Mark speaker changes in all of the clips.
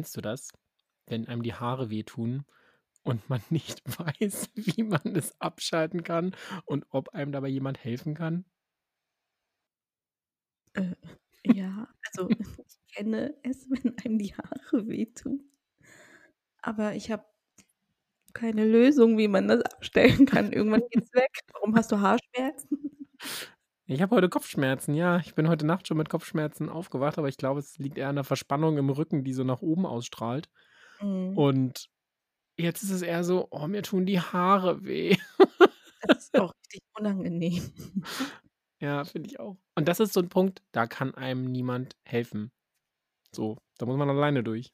Speaker 1: kennst du das? Wenn einem die Haare wehtun und man nicht weiß, wie man es abschalten kann und ob einem dabei jemand helfen kann?
Speaker 2: Äh, ja, also ich kenne es, wenn einem die Haare wehtun. Aber ich habe keine Lösung, wie man das abstellen kann. Irgendwann geht's weg. Warum hast du Haarschmerzen?
Speaker 1: Ich habe heute Kopfschmerzen, ja. Ich bin heute Nacht schon mit Kopfschmerzen aufgewacht, aber ich glaube, es liegt eher an der Verspannung im Rücken, die so nach oben ausstrahlt.
Speaker 2: Mhm.
Speaker 1: Und jetzt ist es eher so, oh, mir tun die Haare weh.
Speaker 2: Das ist auch richtig unangenehm.
Speaker 1: Ja, finde ich auch. Und das ist so ein Punkt, da kann einem niemand helfen. So, da muss man alleine durch.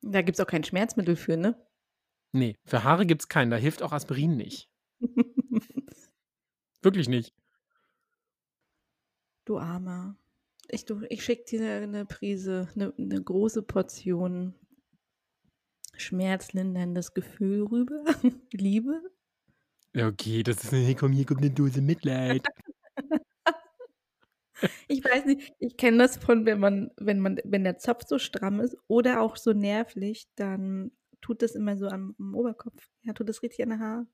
Speaker 2: Da gibt es auch kein Schmerzmittel für, ne?
Speaker 1: Nee, für Haare gibt's keinen, da hilft auch Aspirin nicht. Wirklich nicht.
Speaker 2: Du Armer. Ich, du, ich schicke dir eine Prise, eine, eine große Portion schmerzlinderndes Gefühl rüber. Liebe.
Speaker 1: Okay, das ist, hey, komm, hier kommt eine Dose Mitleid.
Speaker 2: Ich weiß nicht, ich kenne das von, wenn man, wenn man, wenn der Zopf so stramm ist oder auch so nervlich, dann tut das immer so am, am Oberkopf. Ja, tut das richtig an der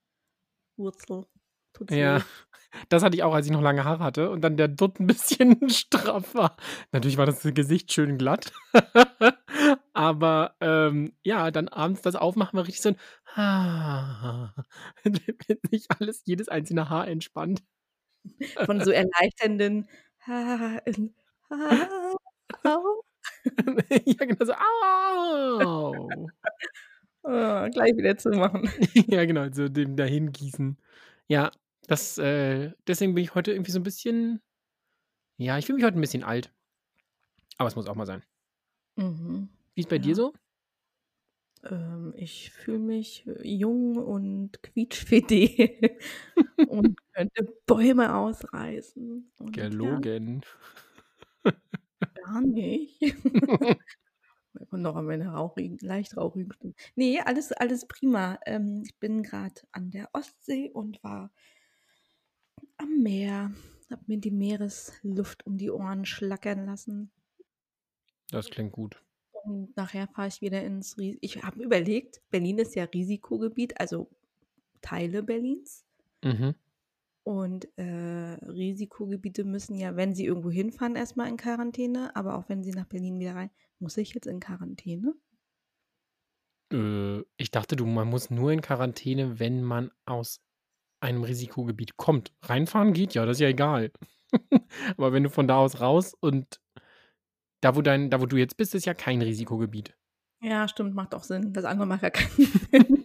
Speaker 2: Haarwurzel. Tut's
Speaker 1: Ja,
Speaker 2: weh.
Speaker 1: das hatte ich auch, als ich noch lange Haare hatte und dann der Dutt ein bisschen straff war. Natürlich war das Gesicht schön glatt. Aber ähm, ja, dann abends das Aufmachen war richtig so ein Ah, wenn sich alles, jedes einzelne Haar entspannt.
Speaker 2: Von so erleichternden
Speaker 1: ja, genau so. Au!
Speaker 2: Ah, gleich wieder zu machen.
Speaker 1: ja, genau, so dem Dahingießen. Ja, das, äh, deswegen bin ich heute irgendwie so ein bisschen. Ja, ich fühle mich heute ein bisschen alt. Aber es muss auch mal sein.
Speaker 2: Mhm.
Speaker 1: Wie ist bei dir
Speaker 2: Ja.
Speaker 1: so?
Speaker 2: Ähm, ich fühle mich äh, jung und quietschfidel und könnte Bäume ausreißen. Und ja,
Speaker 1: Gelogen.
Speaker 2: gar nicht. Kommt noch an meine rauchigen, leicht rauchigen Stimmen. Nee, alles, alles prima. Ähm, ich bin gerade an der Ostsee und war am Meer. Hab mir die Meeresluft um die Ohren schlackern lassen.
Speaker 1: Das klingt gut.
Speaker 2: Und nachher fahre ich wieder ins Ries Ich habe überlegt, Berlin ist ja Risikogebiet, also Teile Berlins.
Speaker 1: Mhm.
Speaker 2: Und äh, Risikogebiete müssen ja, wenn sie irgendwo hinfahren, erstmal in Quarantäne. Aber auch wenn sie nach Berlin wieder rein, muss ich jetzt in Quarantäne?
Speaker 1: Äh, ich dachte, du, man muss nur in Quarantäne, wenn man aus einem Risikogebiet kommt. Reinfahren geht ja, das ist ja egal. Aber wenn du von da aus raus und da, wo dein, da, wo du jetzt bist, ist ja kein Risikogebiet.
Speaker 2: Ja, stimmt, macht auch Sinn. Das andere macht ja keinen Sinn.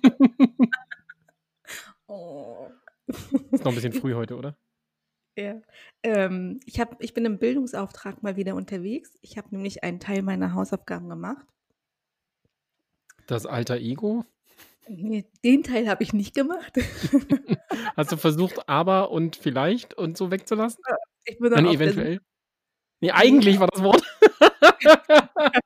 Speaker 2: oh.
Speaker 1: Ist noch ein bisschen früh heute, oder?
Speaker 2: Ja. Ähm, ich, hab, ich bin im Bildungsauftrag mal wieder unterwegs. Ich habe nämlich einen Teil meiner Hausaufgaben gemacht.
Speaker 1: Das alter Ego.
Speaker 2: Nee, Den Teil habe ich nicht gemacht.
Speaker 1: Hast du versucht, aber und vielleicht und so wegzulassen?
Speaker 2: Ich bin dann der
Speaker 1: eventuell. Nee, eigentlich war das Wort.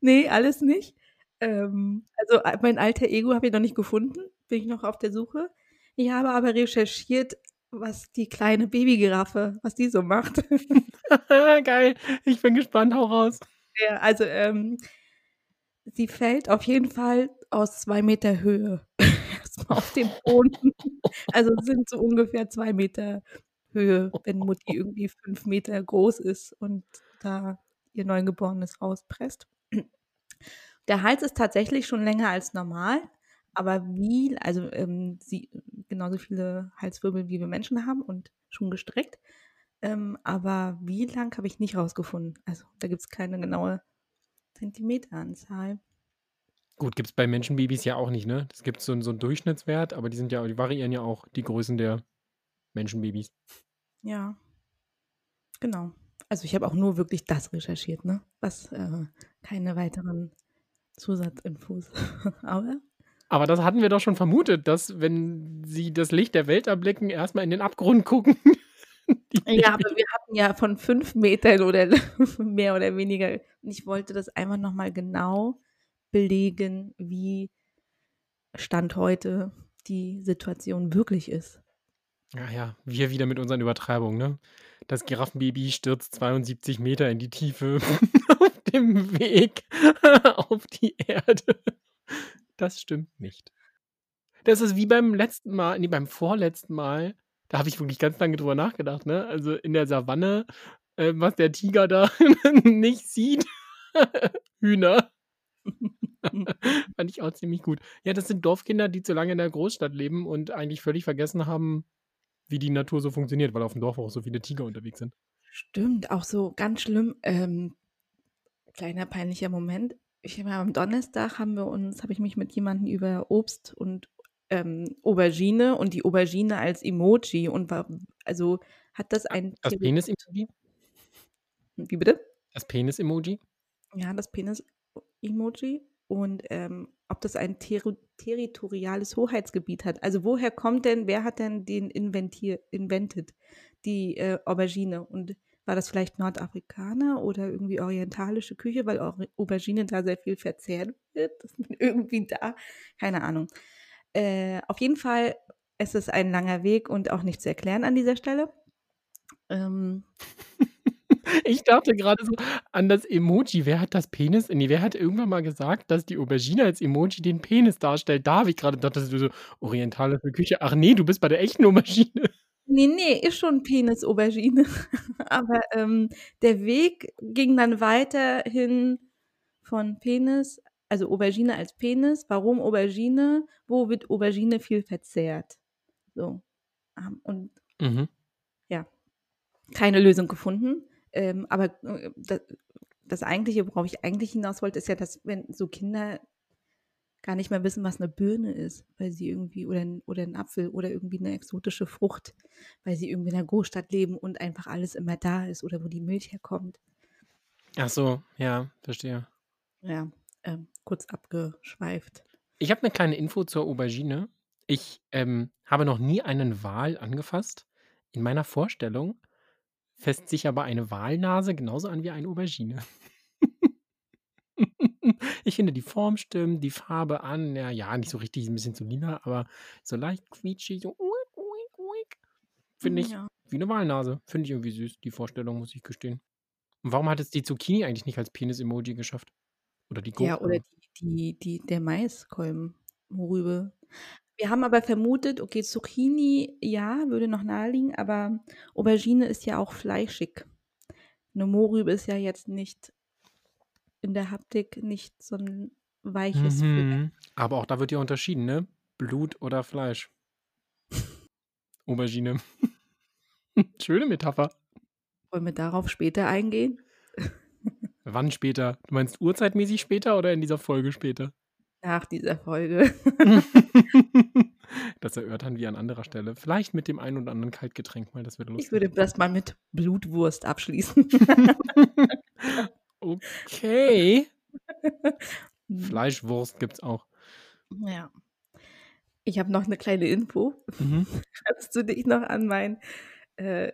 Speaker 2: Nee, alles nicht. Ähm, also äh, mein alter Ego habe ich noch nicht gefunden, bin ich noch auf der Suche. Ich habe aber recherchiert, was die kleine Babygiraffe, was die so macht.
Speaker 1: Geil. Ich bin gespannt, hau raus.
Speaker 2: ja, also ähm, sie fällt auf jeden Fall aus zwei Meter Höhe auf den Boden. Also sind so ungefähr zwei Meter Höhe, wenn Mutti irgendwie fünf Meter groß ist und da ihr Neugeborenes rauspresst. Der Hals ist tatsächlich schon länger als normal, aber wie, also ähm, sie genauso viele Halswirbel wie wir Menschen haben und schon gestreckt. Ähm, aber wie lang habe ich nicht rausgefunden. Also da gibt es keine genaue Zentimeteranzahl.
Speaker 1: Gut, gibt es bei Menschenbabys ja auch nicht, ne? Es gibt so, so einen Durchschnittswert, aber die sind ja, die variieren ja auch die Größen der Menschenbabys.
Speaker 2: Ja, genau. Also ich habe auch nur wirklich das recherchiert, ne? Was äh, keine weiteren Zusatzinfos. Aber
Speaker 1: Aber das hatten wir doch schon vermutet, dass, wenn sie das Licht der Welt erblicken, erst mal in den Abgrund gucken.
Speaker 2: Ja, aber wir hatten ja von 5 Metern oder mehr oder weniger und ich wollte das einfach noch mal genau belegen, wie Stand heute die Situation wirklich ist.
Speaker 1: Ja, ja, wir wieder mit unseren Übertreibungen, ne? Das Giraffenbaby stürzt 72 Meter in die Tiefe auf dem Weg auf die Erde. Das stimmt nicht. Das ist wie beim letzten Mal ne, beim vorletzten Mal, da habe ich wirklich ganz lange drüber nachgedacht, ne? Also, in der Savanne, äh, was der Tiger da nicht sieht. Hühner. Fand ich auch ziemlich gut. Ja, das sind Dorfkinder, die zu lange in der Großstadt leben und eigentlich völlig vergessen haben, wie die Natur so funktioniert, weil auf dem Dorf auch so viele Tiger unterwegs sind.
Speaker 2: Stimmt, auch so ganz schlimm, ähm, kleiner peinlicher Moment. Ich habe am Donnerstag haben wir uns habe ich mich mit jemandem über Obst und, ähm, Aubergine und die Aubergine als Emoji und war also, hat das ein
Speaker 1: Das Penis-Emoji?
Speaker 2: Wie bitte?
Speaker 1: Das Penis-Emoji?
Speaker 2: Ja, das Penis-Emoji und, ähm, ob das ein terri territoriales Hoheitsgebiet hat. Also, woher kommt denn wer hat denn den inventier invented, die, äh, Aubergine? Und war das vielleicht Nordafrikaner oder irgendwie orientalische Küche, weil Au Aubergine da sehr viel verzehrt wird, dass man irgendwie da keine Ahnung. Äh, auf jeden Fall ist es ein langer Weg und auch nicht zu erklären an dieser Stelle. Ähm
Speaker 1: Ich dachte gerade so an das Emoji. Wer hat das Penis ne, wer hat irgendwann mal gesagt, dass die Aubergine als Emoji den Penis darstellt? Da habe ich grade gedacht, das ist so orientalische Küche. Ach ne, du bist bei der echten Aubergine.
Speaker 2: Ne, ne, ist schon Penis-Aubergine. Aber, ähm, der Weg ging dann weiter von Penis also Aubergine als Penis. Warum Aubergine? Wo wird Aubergine viel verzehrt? So. Und
Speaker 1: Mhm.
Speaker 2: ja, keine Lösung gefunden. Ähm, aber, äh, da das Eigentliche, worauf ich eigentlich hinaus wollte, ist ja, dass wenn so Kinder gar nicht mehr wissen, was 'ne Birne ist, weil sie irgendwie oder 'n oder 'n Apfel oder irgendwie 'ne exotische Frucht, weil sie irgendwie in 'ner Großstadt leben und einfach alles immer da ist oder wo die Milch herkommt.
Speaker 1: Ach so, ja, verstehe.
Speaker 2: Ja, ähm, kurz abgeschweift.
Speaker 1: Ich habe 'ne kleine Info zur Aubergine. Ich, ähm, habe noch nie einen Wal angefasst. In meiner Vorstellung fässt sich aber eine Walnase genauso an wie eine Aubergine. Ich finde, die Form stimmt, die Farbe an ja, ja, nicht so richtig, 'n bisschen zu lila, aber so leicht quietschig, so finde
Speaker 2: Hm,
Speaker 1: ich
Speaker 2: ja.
Speaker 1: wie 'ne Walnase. Finde ich irgendwie süß, die Vorstellung, muss ich gestehen. Und warum hat es die Zucchini eigentlich nicht als Penis-Emoji geschafft? Oder die
Speaker 2: Ja, oder
Speaker 1: Gurke?
Speaker 2: die die die der Maiskolben, Morübe. Wir haben aber vermutet, okay, Zucchini, ja, würde noch naheliegen, aber Aubergine ist ja auch fleischig. 'Ne Mohrrübe ist ja jetzt nicht in der Haptik nicht so 'n weiches Fleisch.
Speaker 1: Mhm. Aber auch da wird ja unterschieden, ne? Blut oder Fleisch. Aubergine. Schöne Metapher.
Speaker 2: Wollen wir darauf später eingehen?
Speaker 1: Wann später? Du meinst uhrzeitmäßig später oder in dieser Folge später?
Speaker 2: Nach dieser Folge.
Speaker 1: Das erörtern wir an anderer Stelle. Vielleicht mit dem einen oder anderen Kaltgetränk mal, das wird
Speaker 2: Ich
Speaker 1: lustig.
Speaker 2: würde das mal mit Blutwurst abschließen.
Speaker 1: Okay. Fleischwurst gibt's auch.
Speaker 2: Ja. Ich habe noch 'ne kleine Info.
Speaker 1: Mhm.
Speaker 2: Kannst du dich noch an meinen, äh,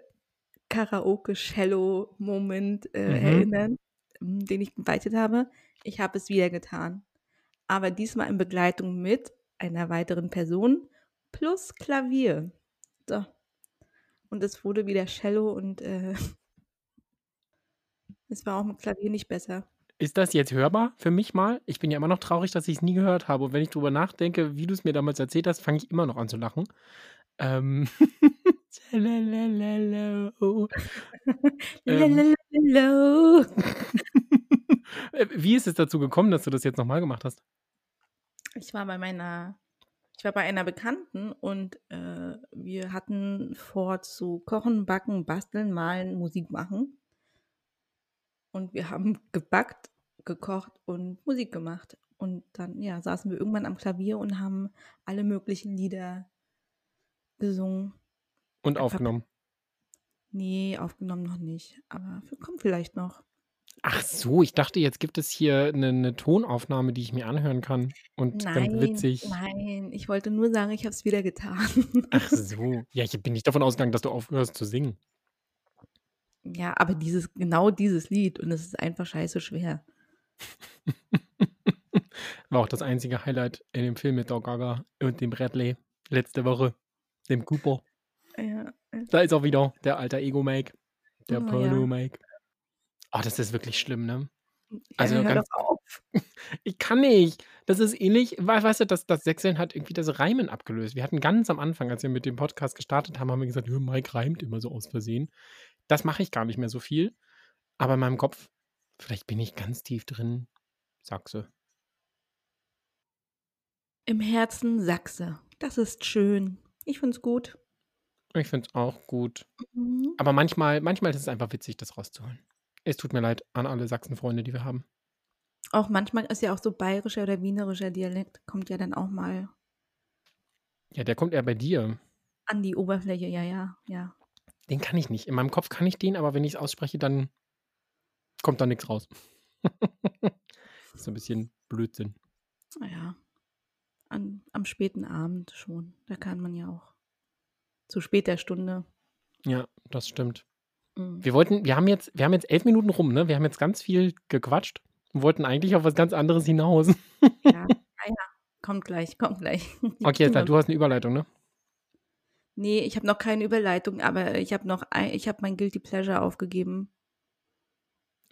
Speaker 2: Karaoke-Cello-Moment, äh,
Speaker 1: Mhm.
Speaker 2: erinnern, den ich begleitet habe? Ich habe es wieder getan, aber diesmal in Begleitung mit einer weiteren Person plus Klavier. So. Und es wurde wieder Cello und, äh es war auch mit Klavier nicht besser.
Speaker 1: Ist das jetzt hörbar für mich mal? Ich bin ja immer noch traurig, dass ich's nie gehört habe. Und wenn ich drüber nachdenke, wie du's mir damals erzählt hast, fange ich immer noch an zu lachen. Ähm. Ähm. Äh, wie ist es dazu gekommen, dass du das jetzt noch mal gemacht hast?
Speaker 2: Ich war bei meiner ich war bei einer Bekannten und, äh, wir hatten vor zu kochen, backen, basteln, malen, Musik machen. Und wir haben gebackt, gekocht und Musik gemacht. Und dann, ja, saßen wir irgendwann am Klavier und haben alle möglichen Lieder gesungen.
Speaker 1: Und
Speaker 2: Einfach
Speaker 1: aufgenommen?
Speaker 2: Ne, aufgenommen noch nicht, aber kommt vielleicht noch.
Speaker 1: Ach so, ich dachte, jetzt gibt es hier 'ne 'ne Tonaufnahme, die ich mir anhören kann und ganz
Speaker 2: Nein,
Speaker 1: witzig
Speaker 2: nein, ich wollte nur sagen, ich habe es wieder getan.
Speaker 1: Ach so. Ja, ich bin nicht davon ausgegangen, dass du aufhörst zu singen.
Speaker 2: Ja, aber dieses genau dieses Lied und es ist einfach scheiße schwer.
Speaker 1: War auch das einzige Highlight in dem Film mit Doc Gaga und dem Bradley letzte Woche, dem Cooper.
Speaker 2: Ja.
Speaker 1: Da ist er wieder, der Alter Ego Mike, der
Speaker 2: Oh
Speaker 1: Porno
Speaker 2: ja.
Speaker 1: Oh, das ist wirklich schlimm, ne?
Speaker 2: Ja,
Speaker 1: Also ganz
Speaker 2: auf.
Speaker 1: ich kann nicht. Das ist ähnlich wei weißt du, das das Sächseln hat irgendwie das Reimen abgelöst. Wir hatten ganz am Anfang, als wir mit dem Podcast gestartet haben, haben wir gesagt: „Ja, Mike reimt immer so aus Versehen.“ Das mache ich gar nicht mehr so viel, aber in meinem Kopf vielleicht bin ich ganz tief drin Sachse.
Speaker 2: Im Herzen Sachse. Das ist schön. Ich finde es gut.
Speaker 1: Ich finde es auch gut.
Speaker 2: Mhm.
Speaker 1: Aber manchmal manchmal ist es einfach witzig, das rauszuholen. Es tut mir leid an alle Sachsenfreunde, die wir haben.
Speaker 2: Auch manchmal ist ja auch so bayerischer oder wienerischer Dialekt kommt ja dann auch mal
Speaker 1: Ja, der kommt eher bei dir.
Speaker 2: an die Oberfläche. Ja, ja, ja.
Speaker 1: Den kann ich nicht. In meinem Kopf kann ich den, aber wenn ich's ausspreche, dann kommt da nix raus. Ist so 'n bisschen Blödsinn.
Speaker 2: Na ja. An am späten Abend schon. Da kann man ja auch zu später Stunde.
Speaker 1: Ja, das stimmt.
Speaker 2: Mhm.
Speaker 1: Wir wollten wir haben jetzt wir haben jetzt 11 Minuten rum, ne? Wir haben jetzt ganz viel gequatscht und wollten eigentlich auf was ganz anderes hinaus.
Speaker 2: Ja, ja, ja. Kommt gleich, kommt gleich.
Speaker 1: Okay, alles klar,
Speaker 2: Kinder
Speaker 1: du hast 'ne Überleitung, ne?
Speaker 2: Ne, ich habe noch keine Überleitung, aber ich habe noch ei ich habe mein Guilty Pleasure aufgegeben.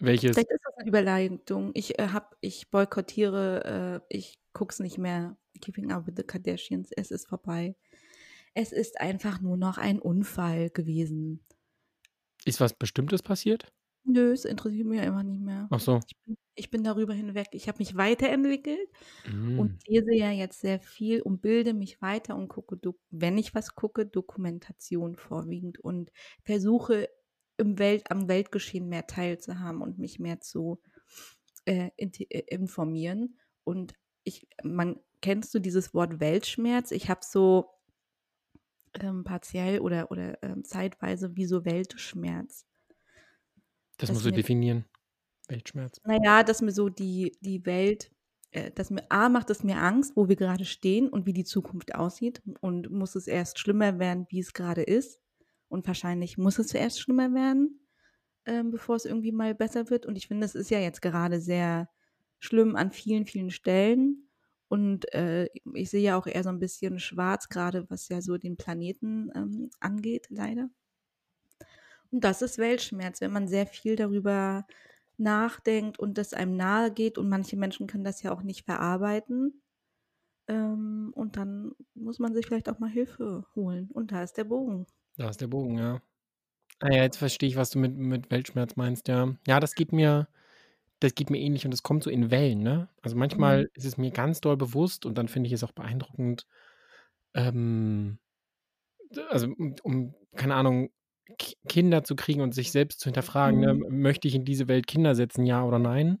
Speaker 1: Welches?
Speaker 2: Vielleicht ist das 'ne Überleitung. Ich, äh, habe ich boykottiere, äh ich gucke es nicht mehr, Keeping Up with the Kardashians. Es ist vorbei. Es ist einfach nur noch ein Unfall gewesen.
Speaker 1: Ist was Bestimmtes passiert?
Speaker 2: Nö, es interessiert mich einfach nicht mehr.
Speaker 1: Ach so.
Speaker 2: Ich bin ich bin darüber hinweg. Ich habe mich weiterentwickelt
Speaker 1: Hm.
Speaker 2: und lese ja jetzt sehr viel und bilde mich weiter und gucke wenn ich was gucke, Dokumentation vorwiegend und versuche im Welt am Weltgeschehen mehr teilzuhaben und mich mehr zu, äh, äh, informieren. Und ich man kennst du dieses Wort Weltschmerz? Ich habe so ähm, partiell oder oder, ähm, zeitweise wie so Weltschmerz.
Speaker 1: Das
Speaker 2: Dass
Speaker 1: musst du
Speaker 2: mir
Speaker 1: definieren. Weltschmerz.
Speaker 2: Na ja, dass mir so die die Welt äh, dass mir A macht es mir Angst, wo wir grade stehen und wie die Zukunft aussieht und muss es erst schlimmer werden, wie es grade ist. Und wahrscheinlich muss es zuerst schlimmer werden, ähm, bevor es irgendwie mal besser wird. Und ich finde, es ist ja jetzt gerade sehr schlimm an vielen, vielen Stellen. Und, äh, ich sehe ja auch eher so 'n bisschen schwarz, grade was ja so den Planeten, ähm, angeht, leider. Und das ist Weltschmerz, wenn man sehr viel darüber nachdenkt und das einem nahegeht und manche Menschen können das ja auch nicht verarbeiten. Ähm, und dann muss man sich vielleicht auch mal Hilfe holen. Und da ist der Bogen.
Speaker 1: Da ist der Bogen, ja. Ah ja, jetzt verstehe ich, was du mit mit Weltschmerz meinst, ja. Ja, das geht mir das geht mir ähnlich und das kommt so in Wellen, ne? Also,
Speaker 2: Mhm.
Speaker 1: manchmal ist es mir ganz doll bewusst und dann finde ich es auch beeindruckend, ähm also, um um, keine Ahnung, Ki Kinder zu kriegen und sich selbst zu hinterfragen, ne?
Speaker 2: Mhm.
Speaker 1: M möchte ich in diese Welt Kinder setzen, ja oder nein?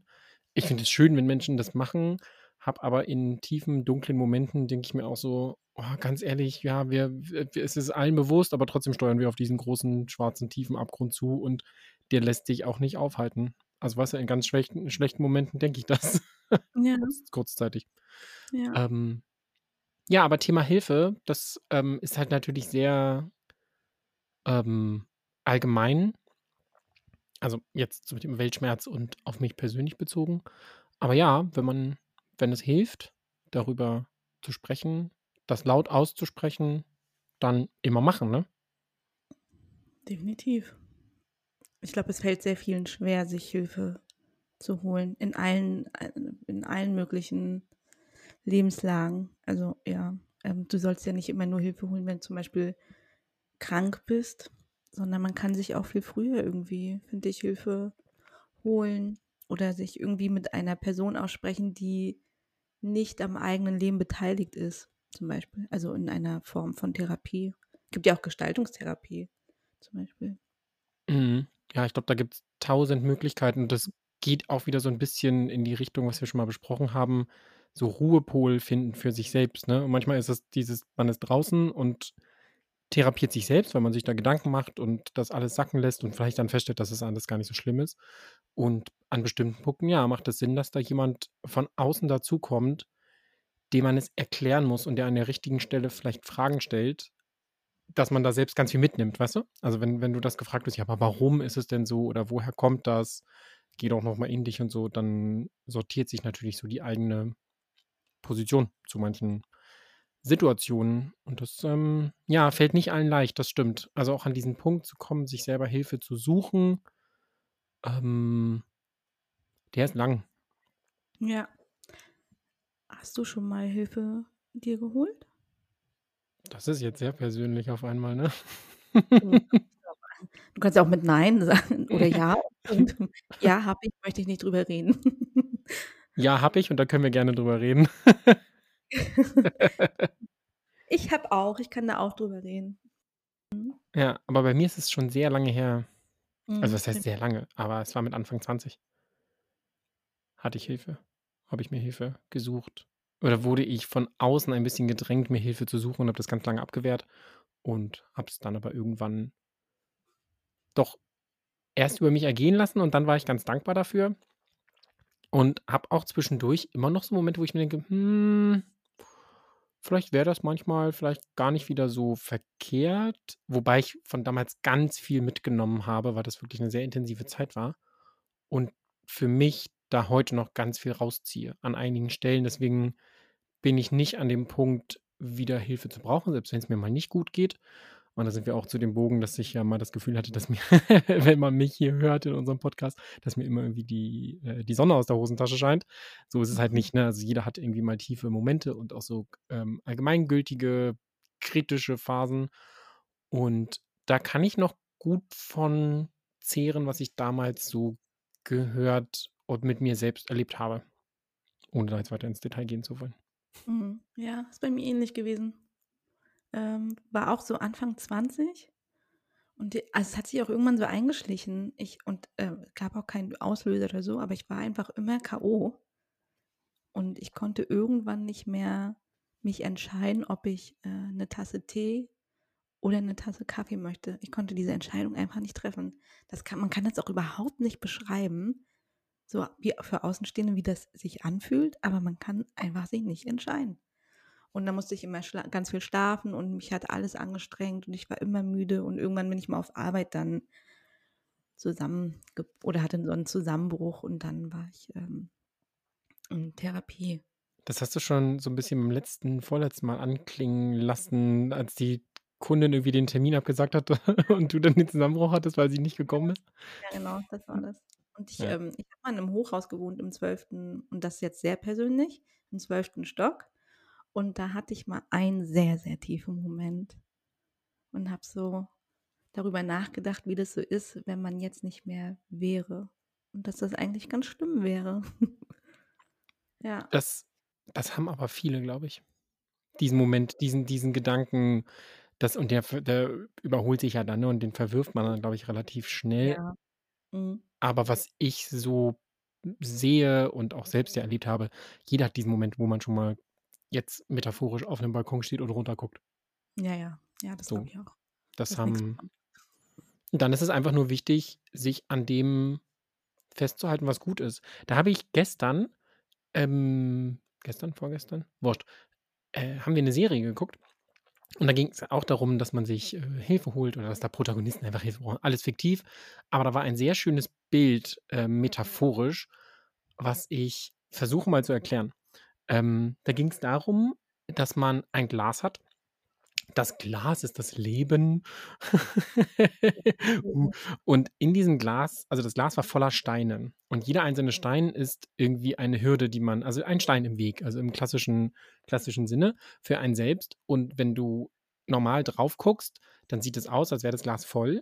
Speaker 1: Ich finde es schön, wenn Menschen das machen, habe aber in tiefen, dunklen Momenten denke ich mir auch so: „Oh, ganz ehrlich, ja, wir w es ist allen bewusst, aber trotzdem steuern wir auf diesen großen, schwarzen, tiefen Abgrund zu und der lässt sich auch nicht aufhalten.“ Also, weißt du, in ganz schlechten schlechten Momenten denke ich das.
Speaker 2: Ja.
Speaker 1: Kurz kurzzeitig.
Speaker 2: Ja.
Speaker 1: Ähm, ja, aber Thema Hilfe, das, ähm, ist halt natürlich sehr ähm, allgemein. Also, jetzt mit dem Weltschmerz und auf mich persönlich bezogen. Aber ja, wenn man wenn es hilft, darüber zu sprechen, das laut auszusprechen, dann immer machen, ne?
Speaker 2: Definitiv. Ich glaube, es fällt sehr vielen schwer, sich Hilfe zu holen in allen äh, in allen möglichen Lebenslagen. Also, ja, ähm, du sollst ja nicht immer nur Hilfe holen, wenn du zum Beispiel krank bist, sondern man kann sich auch viel früher irgendwie, finde ich, Hilfe holen oder sich irgendwie mit einer Person aussprechen, die nicht am eigenen Leben beteiligt ist, zum Beispiel. Also, in einer Form von Therapie. Gibt ja auch Gestaltungstherapie zum Beispiel.
Speaker 1: Mhm. Ja, ich glaube, da gibt's tausend Möglichkeiten und das geht auch wieder so 'n bisschen in die Richtung, was wir schon mal besprochen haben, so Ruhepol finden für sich selbst, ne? Und manchmal ist es dieses man ist draußen und therapiert sich selbst, weil man sich da Gedanken macht und das alles sacken lässt und vielleicht dann feststellt, dass es alles gar nicht so schlimm ist. Und an bestimmten Punkten, ja, macht es Sinn, dass da jemand von außen dazukommt, dem man es erklären muss und der an der richtigen Stelle vielleicht Fragen stellt, dass man da selbst ganz viel mitnimmt, weißt du? Also wenn, wenn du das gefragt wirst, ja, aber warum ist es denn so oder woher kommt das? Geh doch nochmal in dich und so, dann sortiert sich natürlich so die eigene Position zu manchen Situationen. Und das, ähm, ja, fällt nicht allen leicht, das stimmt. Also auch an diesen Punkt zu kommen, sich selber Hilfe zu suchen, ähm, der ist lang.
Speaker 2: Ja. Hast du schon mal Hilfe dir geholt?
Speaker 1: Das ist jetzt sehr persönlich auf einmal, ne?
Speaker 2: Du kannst ja auch mit Nein sagen oder Ja. Und ja, habe ich, möchte ich nicht drüber reden.
Speaker 1: Ja, habe ich und da können wir gerne drüber reden.
Speaker 2: Ich habe auch, ich kann da auch drüber reden. Mhm.
Speaker 1: Ja, aber bei mir ist es schon sehr lange her. Also
Speaker 2: Mhm,
Speaker 1: was heißt sehr lange? Aber es war mit Anfang 20. Hatte ich Hilfe. Habe ich mir Hilfe gesucht. Oder wurde ich von außen ein bisschen gedrängt, mir Hilfe zu suchen und habe das ganz lange abgewehrt und habe es dann aber irgendwann doch erst über mich ergehen lassen und dann war ich ganz dankbar dafür. Und habe auch zwischendurch immer noch so Momente, wo ich mir denke, hm, vielleicht wäre das manchmal vielleicht gar nicht wieder so verkehrt. Wobei ich von damals ganz viel mitgenommen habe, weil das wirklich eine sehr intensive Zeit war. Und für mich da heute noch ganz viel rausziehe an einigen Stellen. Deswegen bin ich nicht an dem Punkt, wieder Hilfe zu brauchen, selbst wenn es mir mal nicht gut geht. Und da sind wir auch zu dem Bogen, dass ich ja mal das Gefühl hatte, dass mir, wenn man mich hier hört in unserem Podcast, dass mir immer irgendwie die, äh, die Sonne aus der Hosentasche scheint. So ist es halt nicht, ne? Also jeder hat irgendwie mal tiefe Momente und auch so ähm, allgemeingültige, kritische Phasen. Und da kann ich noch gut von zehren, was ich damals so gehört und mit mir selbst erlebt habe. Ohne da jetzt weiter ins Detail gehen zu wollen.
Speaker 2: Mhm. Ja, ist bei mir ähnlich gewesen. Ähm, war auch so Anfang 20. Und die, also es hat sich auch irgendwann so eingeschlichen. Ich, und äh, gab auch keinen Auslöser oder so, aber ich war einfach immer K.O. Und ich konnte irgendwann nicht mehr mich entscheiden, ob ich äh, eine Tasse Tee oder eine Tasse Kaffee möchte. Ich konnte diese Entscheidung einfach nicht treffen. Das kann, man kann das auch überhaupt nicht beschreiben, so wie für Außenstehende, wie das sich anfühlt, aber man kann einfach sich nicht entscheiden. Und dann musste ich immer ganz viel schlafen und mich hat alles angestrengt und ich war immer müde und irgendwann bin ich mal auf Arbeit dann zusammen oder hatte so einen Zusammenbruch und dann war ich ähm, in Therapie.
Speaker 1: Das hast du schon so ein bisschen beim letzten, vorletzten Mal anklingen lassen, als die Kundin irgendwie den Termin abgesagt hat und du dann den Zusammenbruch hattest, weil sie nicht gekommen ist.
Speaker 2: Ja, genau, das war das. Und ich, ja. ähm, ich habe mal in einem Hochhaus gewohnt im 12. und das jetzt sehr persönlich, im 12. Stock. Und da hatte ich mal einen sehr, sehr tiefen Moment und habe so darüber nachgedacht, wie das so ist, wenn man jetzt nicht mehr wäre. Und dass das eigentlich ganz schlimm wäre. ja.
Speaker 1: Das, das haben aber viele, glaube ich. Diesen Moment, diesen, diesen Gedanken, das, und der, der überholt sich ja dann ne, und den verwirft man dann, glaube ich, relativ schnell.
Speaker 2: Ja. Mhm.
Speaker 1: Aber was ich so sehe und auch selbst ja erlebt habe, jeder hat diesen Moment, wo man schon mal jetzt metaphorisch auf einem Balkon steht und runterguckt.
Speaker 2: Ja, ja, ja, das
Speaker 1: So.
Speaker 2: glaube ich auch.
Speaker 1: Das
Speaker 2: nix
Speaker 1: haben. Dann ist es einfach nur wichtig, sich an dem festzuhalten, was gut ist. Da habe ich gestern, ähm, gestern, vorgestern, wurscht, äh, haben wir eine Serie geguckt. Und da ging es auch darum, dass man sich äh, Hilfe holt oder dass da Protagonisten einfach Hilfe brauchen. Alles fiktiv. Aber da war ein sehr schönes Bild, äh, metaphorisch, was ich versuche mal zu erklären. Ähm, da ging es darum, dass man ein Glas hat. Das Glas ist das Leben. Und in diesem Glas, also das Glas war voller Steine. Und jeder einzelne Stein ist irgendwie eine Hürde, die man, also ein Stein im Weg, also im klassischen, klassischen Sinne für einen selbst. Und wenn du normal drauf guckst, dann sieht es aus, als wäre das Glas voll.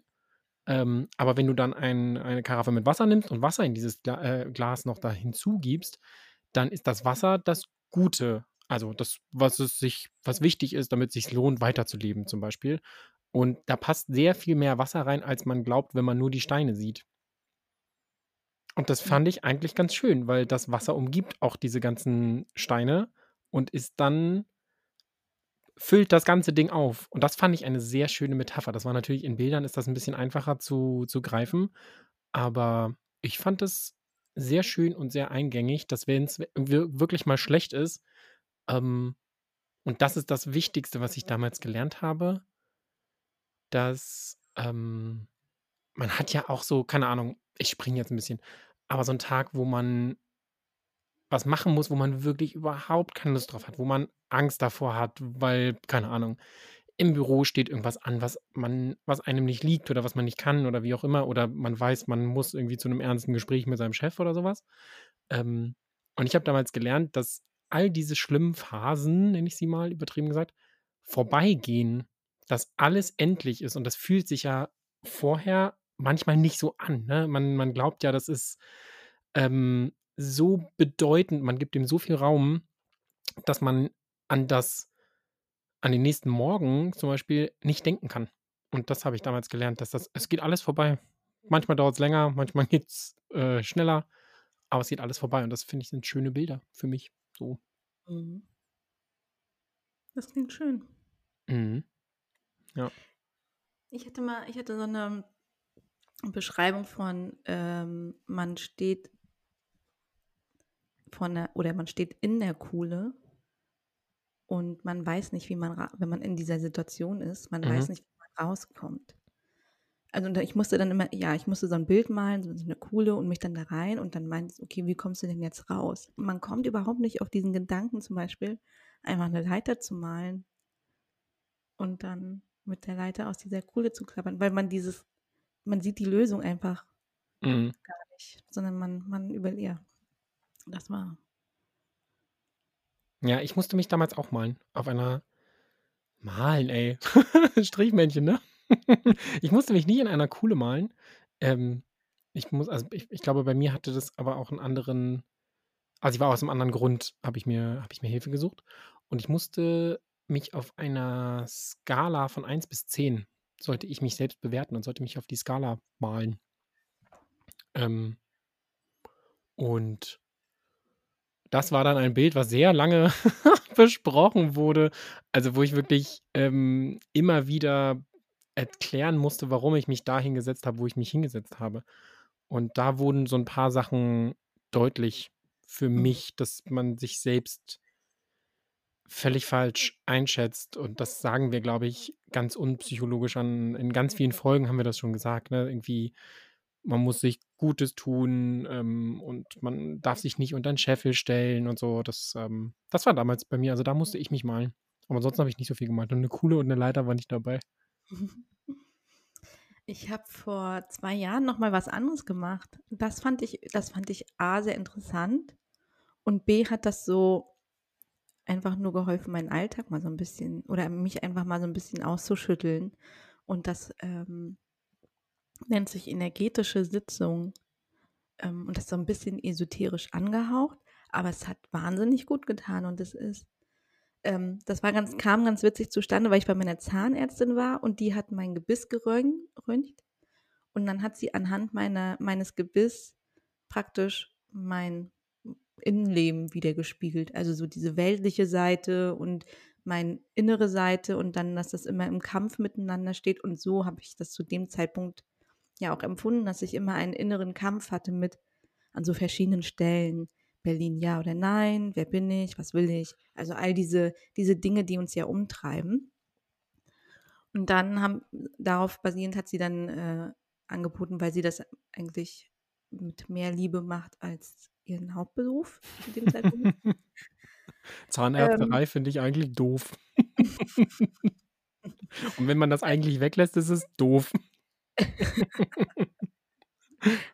Speaker 1: Ähm, aber wenn du dann ein, eine Karaffe mit Wasser nimmst und Wasser in dieses Gla äh, Glas noch da hinzugibst, dann ist das Wasser das Gute. Also das, was es sich, was wichtig ist, damit es sich lohnt, weiterzuleben, zum Beispiel. Und da passt sehr viel mehr Wasser rein, als man glaubt, wenn man nur die Steine sieht. Und das fand ich eigentlich ganz schön, weil das Wasser umgibt auch diese ganzen Steine und ist dann füllt das ganze Ding auf. Und das fand ich eine sehr schöne Metapher. Das war natürlich in Bildern ist das ein bisschen einfacher zu zu greifen, aber ich fand es sehr schön und sehr eingängig, dass wenn's w wirklich mal schlecht ist, ähm und das ist das Wichtigste, was ich damals gelernt habe dass, ähm man hat ja auch so keine Ahnung, ich springe jetzt 'n bisschen, aber so 'n Tag, wo man was machen muss, wo man wirklich überhaupt keine Lust drauf hat, wo man Angst davor hat, weil, keine Ahnung, im Büro steht irgendwas an, was man was einem nicht liegt oder was man nicht kann oder wie auch immer, oder man weiß, man muss irgendwie zu 'nem ernsten Gespräch mit seinem Chef oder so was. Ähm, und ich habe damals gelernt, dass all diese schlimmen Phasen, nenne ich sie mal, übertrieben gesagt, vorbeigehen, dass alles endlich ist und das fühlt sich ja vorher manchmal nicht so an, ne? Man man glaubt ja, das ist, ähm, so bedeutend, man gibt dem so viel Raum, dass man an das an den nächsten Morgen zum Beispiel nicht denken kann. Und das habe ich damals gelernt, dass das es geht alles vorbei. Manchmal dauert's länger, manchmal geht's, äh, schneller, aber es geht alles vorbei und das finde ich, sind schöne Bilder für mich so.
Speaker 2: Mhm. Das klingt schön.
Speaker 1: Mhm. Ja.
Speaker 2: Ich hatte mal ich hatte so 'ne Beschreibung von, ähm, man steht von der oder man steht in der Kuhle und man weiß nicht, wie man wenn man in dieser Situation ist, man weiß
Speaker 1: Mhm.
Speaker 2: nicht, wie man rauskommt. Also, ich musste dann immer ja, ich musste so 'n Bild malen, so so 'ne Kuhle und mich dann da rein und dann meinte „Okay, wie kommst du denn jetzt raus?“ Und man kommt überhaupt nicht auf diesen Gedanken, zum Beispiel einfach 'ne Leiter zu malen und dann mit der Leiter aus dieser Kuhle zu klappern, weil man dieses man sieht die Lösung einfach
Speaker 1: Mhm.
Speaker 2: gar nicht, sondern man man über ja, das war
Speaker 1: Ja, ich musste mich damals auch malen auf einer malen, ey, Strichmännchen, ne? Ich musste mich nie in einer Kuhle malen. Ähm, ich muss also, ich ich glaube, bei mir hatte das aber auch 'n anderen also, ich war aus 'nem anderen Grund habe ich mir ich mir Hilfe gesucht und ich musste mich auf einer Skala von 1 bis 10 sollte ich mich selbst bewerten und sollte mich auf die Skala malen. Ähm und das war dann ein Bild, was sehr lange besprochen wurde, also, wo ich wirklich, ähm, immer wieder erklären musste, warum ich mich da hingesetzt habe, wo ich mich hingesetzt habe. Und da wurden so 'n paar Sachen deutlich für
Speaker 2: Mhm.
Speaker 1: mich, dass man sich selbst völlig falsch einschätzt und das sagen wir, glaube ich, ganz unpsychologisch an in ganz vielen Folgen haben wir das schon gesagt, ne? Irgendwie, man muss sich Gutes tun, ähm, und man darf sich nicht unter 'n Scheffel stellen und so. Das, ähm das war damals bei mir also, da musste ich mich malen. Aber ansonsten habe ich nicht so viel gemalt und 'ne Kuhle und 'ne Leiter war nicht dabei.
Speaker 2: Ich habe vor 2 Jahren noch mal was anderes gemacht. Das fand ich das fand ich A sehr interessant und B hat das so einfach nur geholfen, meinen Alltag mal so 'n bisschen oder mich einfach mal so 'n bisschen auszuschütteln und das, ähm, nennt sich energetische Sitzung, ähm, und das ist so 'n bisschen esoterisch angehaucht, aber es hat wahnsinnig gut getan und das ist ähm, das war ganz kam ganz witzig zustande, weil ich bei meiner Zahnärztin war und die hat mein Gebiss geröntgt röntgt und dann hat sie anhand meiner meines Gebiss praktisch mein Innenleben widergespiegelt. Also, so diese weltliche Seite und meine innere Seite und dann, dass das immer im Kampf miteinander steht und so habe ich das zu dem Zeitpunkt ja auch empfunden, dass ich immer einen inneren Kampf hatte mit an so verschiedenen Stellen. Berlin ja oder nein, wer bin ich, was will ich? Also, all diese diese Dinge, die uns ja umtreiben. Und dann haben darauf basierend hat sie dann, äh, angeboten, weil sie das eigentlich mit mehr Liebe macht als ihren Hauptberuf zu dem Zeitpunkt. Ähm
Speaker 1: Zahnärzterei finde ich eigentlich doof. Und wenn man das eigentlich weglässt, ist es doof.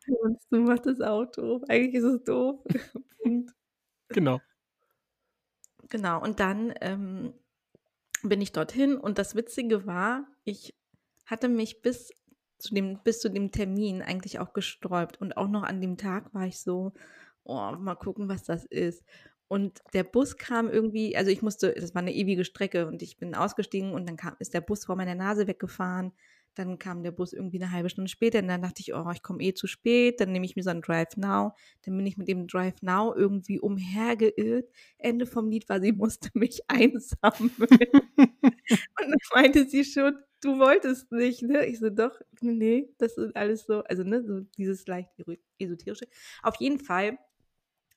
Speaker 2: Und so macht das auch doof. Eigentlich ist es doof.
Speaker 1: Genau.
Speaker 2: Genau, und dann, ähm, bin ich dorthin und das Witzige war, ich hatte mich bis zu dem bis zu dem Termin eigentlich auch gesträubt und auch noch an dem Tag war ich so: „Oh, mal gucken, was das ist.“ Und der Bus kam irgendwie also, ich musste das war 'ne ewige Strecke und ich bin ausgestiegen und dann kam ist der Bus vor meiner Nase weggefahren. Dann kam der Bus irgendwie 'ne halbe Stunde später und dann dachte ich: „Oh, ich komme eh zu spät.“ Dann nehme ich mir so 'n Drive Now. Dann bin ich mit dem Drive Now irgendwie umhergeirrt. Ende vom Lied war, sie musste mich einsammeln. Und dann meinte sie schon: „Du wolltest nicht, ne?“ Ich so: „Doch, ne, das ist alles so“ also, ne, so dieses leicht Esoterische. Auf jeden Fall,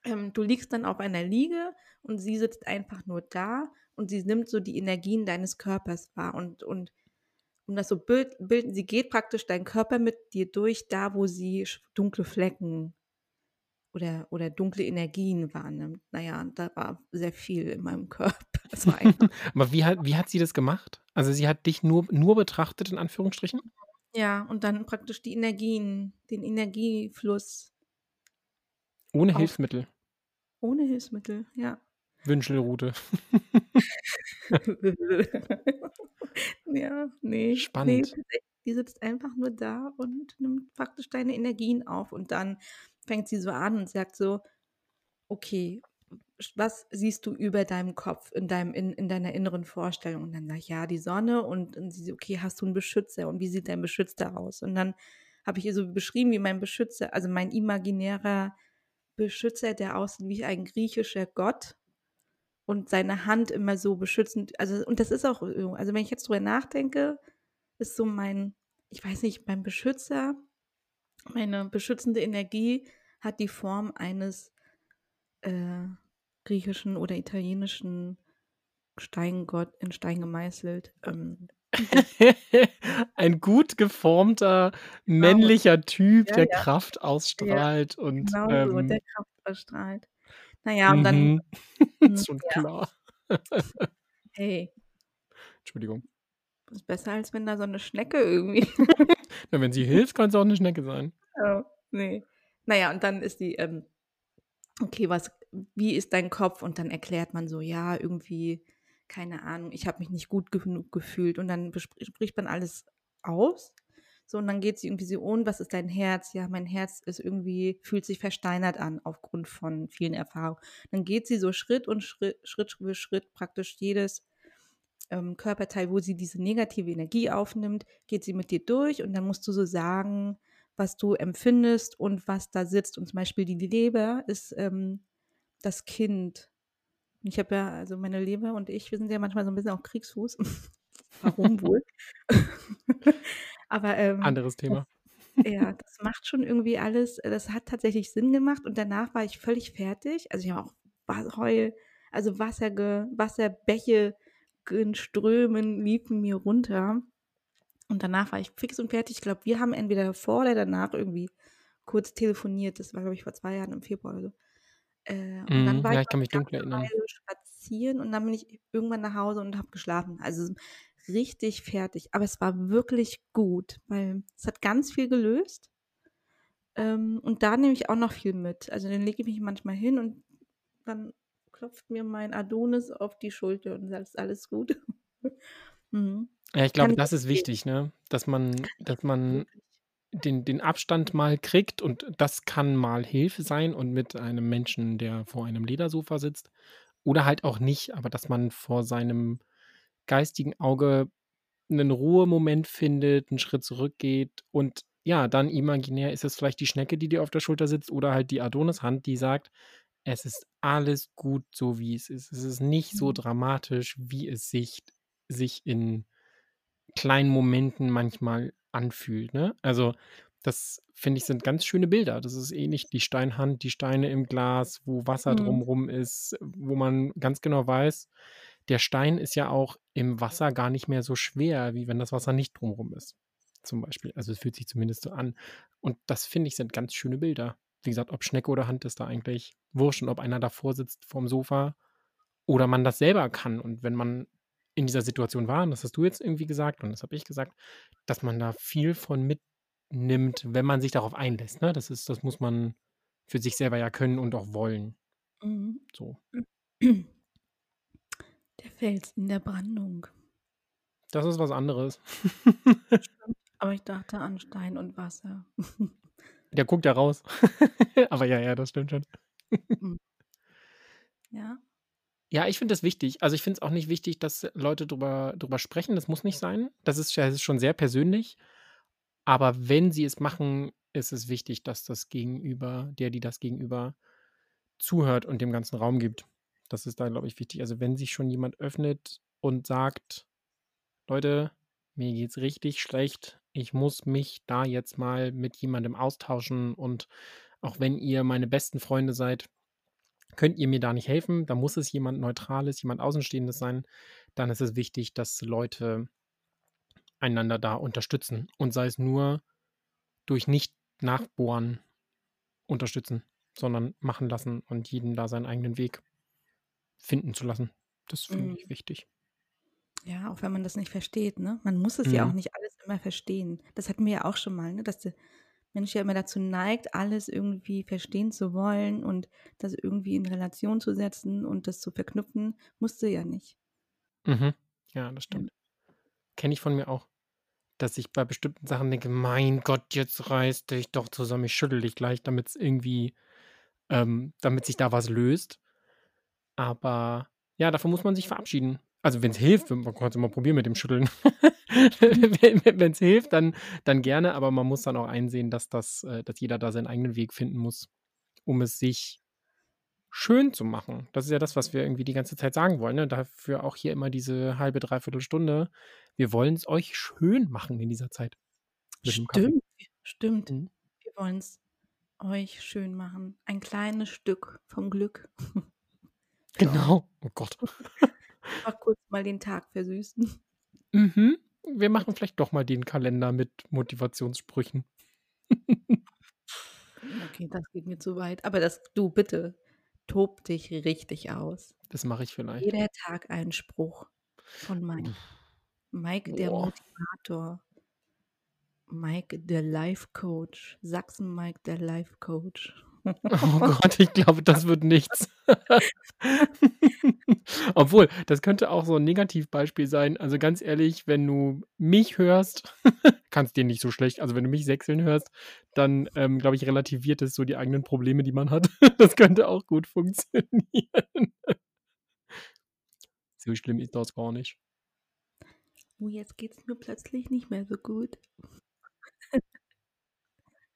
Speaker 2: ähm, du liegst dann auf einer Liege und sie sitzt einfach nur da und sie nimmt so die Energien deines Körpers wahr und und um das so bild bilden sie geht praktisch deinen Körper mit dir durch, da wo sie dunkle Flecken oder oder dunkle Energien wahrnimmt. Na ja, und da war sehr viel in meinem Körper.
Speaker 1: Aber wie hat wie hat sie das gemacht? Also, sie hat dich nur nur betrachtet in Anführungsstrichen?
Speaker 2: Ja, und dann praktisch die Energien den Energiefluss
Speaker 1: Ohne
Speaker 2: auf
Speaker 1: Hilfsmittel?
Speaker 2: ohne Hilfsmittel, ja.
Speaker 1: Wünschelrute.
Speaker 2: Ja, ne, ne,
Speaker 1: Spannend.
Speaker 2: tatsächlich, die sitzt einfach nur da und nimmt praktisch deine Energien auf und dann fängt sie so an und sagt so: „Okay, was siehst du über deinem Kopf in deinem in in deiner inneren Vorstellung?“ Und dann sage ich: „Ja, die Sonne.“ Und und sie so: „Okay, hast du 'n Beschützer und wie sieht dein Beschützer aus?“ Und dann habe ich ihr so beschrieben, wie mein Beschützer also, mein imaginärer Beschützer, der aussieht wie ein griechischer Gott und seine Hand immer so beschützend also, und das ist auch so. Also, wenn ich jetzt drüber nachdenke, ist so mein ich weiß nicht, mein Beschützer meine beschützende Energie hat die Form eines, äh, griechischen oder italienischen Steingott in Stein gemeißelt, ähm,
Speaker 1: Ein gut geformter
Speaker 2: Genau.
Speaker 1: männlicher Typ,
Speaker 2: Ja,
Speaker 1: der
Speaker 2: ja.
Speaker 1: Kraft
Speaker 2: Ja,
Speaker 1: ausstrahlt und,
Speaker 2: genau so, der
Speaker 1: ähm
Speaker 2: Kraft verstrahlt. Na ja, und dann
Speaker 1: Mhm.
Speaker 2: hm,
Speaker 1: Ist schon
Speaker 2: ja.
Speaker 1: klar.
Speaker 2: Hey.
Speaker 1: Entschuldigung.
Speaker 2: Ist besser, als wenn da so 'ne Schnecke irgendwie
Speaker 1: Ja, wenn sie hilft, kann's auch 'ne Schnecke sein.
Speaker 2: Ja, ne. Na ja, und dann ist die, ähm: „Okay, was wie ist dein Kopf?“ Und dann erklärt man so: „Ja, irgendwie, keine Ahnung, ich habe mich nicht gut genug gefühlt.“ Und dann bespr spricht man alles aus. So, und dann geht sie irgendwie so: „Und was ist dein Herz?“ „Ja, mein Herz ist irgendwie fühlt sich versteinert an aufgrund von vielen Erfahrungen.“ Dann geht sie so Schritt und Schritt Schritt für Schritt praktisch jedes, ähm, Körperteil, wo sie diese negative Energie aufnimmt, geht sie mit dir durch und dann musst du so sagen, was du empfindest und was da sitzt. Und zum Beispiel die Leber ist, ähm, das Kind. Ich habe ja also, meine Leber und ich, wir sind ja manchmal so 'n bisschen auf Kriegsfuß. Warum wohl? Aber, ähm,
Speaker 1: Anderes Thema.
Speaker 2: ja, das macht schon irgendwie alles das hat tatsächlich Sinn gemacht und danach war ich völlig fertig. Also, ich habe auch Heul also, Wasser Wasserbäche in Strömen liefen mir runter. Und danach war ich fix und fertig. Ich glaube, wir haben entweder davor oder danach irgendwie kurz telefoniert. Das war, glaube ich, vor 2 Jahren im Februar oder so. Äh, und dann
Speaker 1: Mhm.
Speaker 2: war ich
Speaker 1: Ja, ich
Speaker 2: noch
Speaker 1: kann mich dunkel erinnern.
Speaker 2: Spazieren und dann bin ich irgendwann nach Hause und habe geschlafen. Also, richtig fertig. Aber es war wirklich gut, weil es hat ganz viel gelöst. Ähm, und da nehme ich auch noch viel mit. Also, dann lege ich mich manchmal hin und dann klopft mir mein Adonis auf die Schulter und sagt: „Ist alles gut?“ Mhm.
Speaker 1: Ja, ich glaube, das ist wichtig, ne? Dass man dass man den den Abstand mal kriegt und das kann mal Hilfe sein und mit einem Menschen, der vor einem Ledersofa sitzt oder halt auch nicht, aber dass man vor seinem geistigen Auge 'nen Ruhemoment findet, 'n Schritt zurückgeht und ja, dann imaginär ist es vielleicht die Schnecke, die dir auf der Schulter sitzt oder halt die Adonishand, die sagt: „Es ist alles gut, so wie es ist. Es ist nicht so
Speaker 2: Mhm.
Speaker 1: dramatisch, wie es sich sich in kleinen Momenten manchmal anfühlt“, ne? Also, das, finde ich, sind ganz schöne Bilder. Das ist ähnlich die Steinhand, die Steine im Glas, wo Wasser
Speaker 2: Mhm.
Speaker 1: rum ist, wo man ganz genau weiß, der Stein ist ja auch im Wasser gar nicht mehr so schwer, wie wenn das Wasser nicht drum rum ist, zum Beispiel. Also, es fühlt sich zumindest so an. Und das, finde ich, sind ganz schöne Bilder. Wie gesagt, ob Schnecke oder Hand, ist da eigentlich wurscht und ob einer davor sitzt vorm Sofa oder man das selber kann. Und wenn man in dieser Situation war, und das hast du jetzt irgendwie gesagt und das habe ich gesagt, dass man da viel von mitnimmt, wenn man sich darauf einlässt, ne? Das ist das muss man für sich selber ja können und auch wollen.
Speaker 2: Mhm.
Speaker 1: So.
Speaker 2: Der Fels in der Brandung.
Speaker 1: Das ist was anderes.
Speaker 2: Aber ich dachte an Stein und Wasser.
Speaker 1: Der guckt ja raus. Aber ja, ja, das stimmt schon.
Speaker 2: Hm. Ja.
Speaker 1: Ja, ich finde das wichtig. Also, ich finde es auch nicht wichtig, dass Leute drüber drüber sprechen. Das muss nicht sein. Das ist das ist schon sehr persönlich. Aber wenn sie es machen, ist es wichtig, dass das Gegenüber der, die das Gegenüber zuhört und dem ganzen Raum gibt. Das ist da, glaube ich, wichtig. Also, wenn sich schon jemand öffnet und sagt: „Leute, mir geht's richtig schlecht. Ich muss mich da jetzt mal mit jemandem austauschen und auch wenn ihr meine besten Freunde seid, könnt ihr mir da nicht helfen. Da muss es jemand Neutrales, jemand Außenstehendes sein. Dann ist es wichtig, dass Leute einander da unterstützen und sei es nur durch nicht nachbohren unterstützen, sondern machen lassen und jeden da seinen eigenen Weg finden zu lassen. Das finde
Speaker 2: Mhm.
Speaker 1: ich wichtig.
Speaker 2: Ja, auch wenn man das nicht versteht, ne? Man muss es ja auch
Speaker 1: Mhm.
Speaker 2: nicht alles immer verstehen. Das hatten wir ja auch schon mal, ne, dass der Mensch ja immer dazu neigt, alles irgendwie verstehen zu wollen und das irgendwie in Relation zu setzen und das zu verknüpfen. Musst du ja nicht.
Speaker 1: Mhm. Ja, das
Speaker 2: Ja.
Speaker 1: stimmt. Kenne ich von mir auch, dass ich bei bestimmten Sachen denke: „Mein Gott, jetzt reiß dich doch zusammen, ich schüttel dich gleich“, damit's irgendwie ähm, damit sich da was löst. Aber ja, davon muss man sich verabschieden. Also, wenn's hilft, man kann's immer probieren mit dem Schütteln. Wenn wenn wenn's hilft, dann dann gerne, aber man muss dann auch einsehen, dass das äh, dass jeder da seinen eigenen Weg finden muss, um es sich schön zu machen. Das ist ja das, was wir irgendwie die ganze Zeit sagen wollen, ne? Dafür auch hier immer diese halbe, 3/4 Stunde. Wir wollen's euch schön machen in dieser Zeit.
Speaker 2: Stimmt, stimmt.
Speaker 1: Mhm.
Speaker 2: Wir wollen's euch schön machen. Ein kleines Stück vom Glück.
Speaker 1: Genau. Oh Gott.
Speaker 2: Einfach kurz mal den Tag versüßen.
Speaker 1: Mhm. Wir machen vielleicht doch mal den Kalender mit Motivationssprüchen.
Speaker 2: Okay, das geht mir zu weit. Aber das du bitte, tob dich richtig aus.
Speaker 1: Das mache ich vielleicht.
Speaker 2: Jeder Tag ein Spruch von Mike. Mike, der
Speaker 1: Boah.
Speaker 2: Motivator. Mike, der Life Coach. Sachsen Mike, der Life Coach.
Speaker 1: Oh Gott, ich glaube, das wird nichts. Obwohl, das könnte auch so 'n Negativbeispiel sein. Also, ganz ehrlich, wenn du mich hörst, kann's dir nicht so schlecht also, wenn du mich sächseln hörst, dann, ähm, glaube ich, relativiert es so die eigenen Probleme, die man hat. Das könnte auch gut funktionieren. So schlimm ist das gar nicht.
Speaker 2: Oh, jetzt geht's mir plötzlich nicht mehr so gut.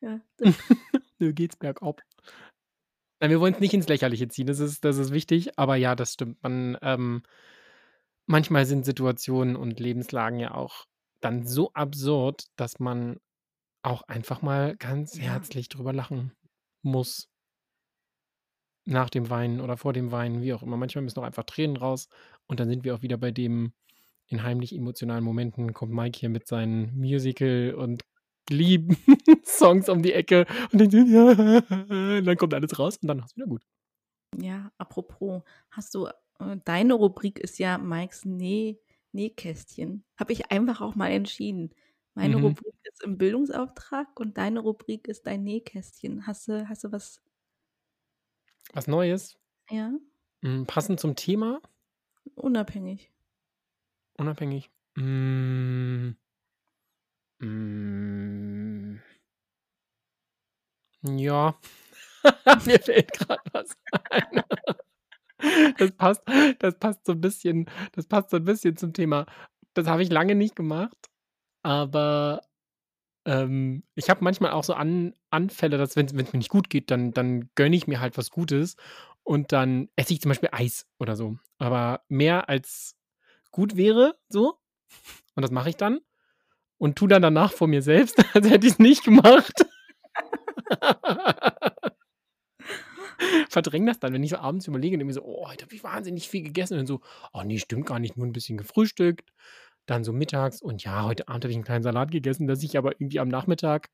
Speaker 2: Ja,
Speaker 1: Mir geht's bergab. Nein, wir wollen's nicht ins Lächerliche ziehen. Das ist das ist wichtig, aber ja, das stimmt. Man ähm, manchmal sind Situationen und Lebenslagen ja auch dann so absurd, dass man auch einfach mal ganz
Speaker 2: Ja.
Speaker 1: herzlich drüber lachen muss. Nach dem Weinen oder vor dem Weinen, wie auch immer. Manchmal müssen auch einfach Tränen raus und dann sind wir auch wieder bei dem in heimlich emotionalen Momenten kommt Mike hier mit seinen Musical und Glee-Songs um die Ecke und dann und dann kommt alles raus und dann ist wieder gut.
Speaker 2: Ja, apropos, hast du äh, deine Rubrik ist ja Mikes Näh Nähkästchen. Habe ich einfach auch mal entschieden. Meine
Speaker 1: Mhm.
Speaker 2: Rubrik ist im Bildungsauftrag und deine Rubrik ist dein Nähkästchen. Hast du hast du was
Speaker 1: Was Neues?
Speaker 2: Ja?
Speaker 1: Hm, passend zum Thema?
Speaker 2: Unabhängig.
Speaker 1: Unabhängig? Hm. Hm. Ja. Mir fällt grad was ein. Das passt das passt so 'n bisschen das passt so 'n bisschen zum Thema. Das habe ich lange nicht gemacht, aber, ähm, ich habe manchmal auch so An Anfälle, dass wenn's wenn's mir nicht gut geht, dann dann gönne ich mir halt was Gutes und dann esse ich zum Beispiel Eis oder so. Aber mehr als gut wäre so und das mache ich dann und tue dann danach vor mir selbst, als hätte ich's nicht gemacht. Verdränge das dann, wenn ich so abends überlege und mir so: „Oh, heute habe ich wahnsinnig viel gegessen“ und dann so: „Oh ne, stimmt gar nicht, nur 'n bisschen gefrühstückt.“ Dann so mittags und ja, heute Abend habe ich 'n kleinen Salat gegessen, dass ich aber irgendwie am Nachmittag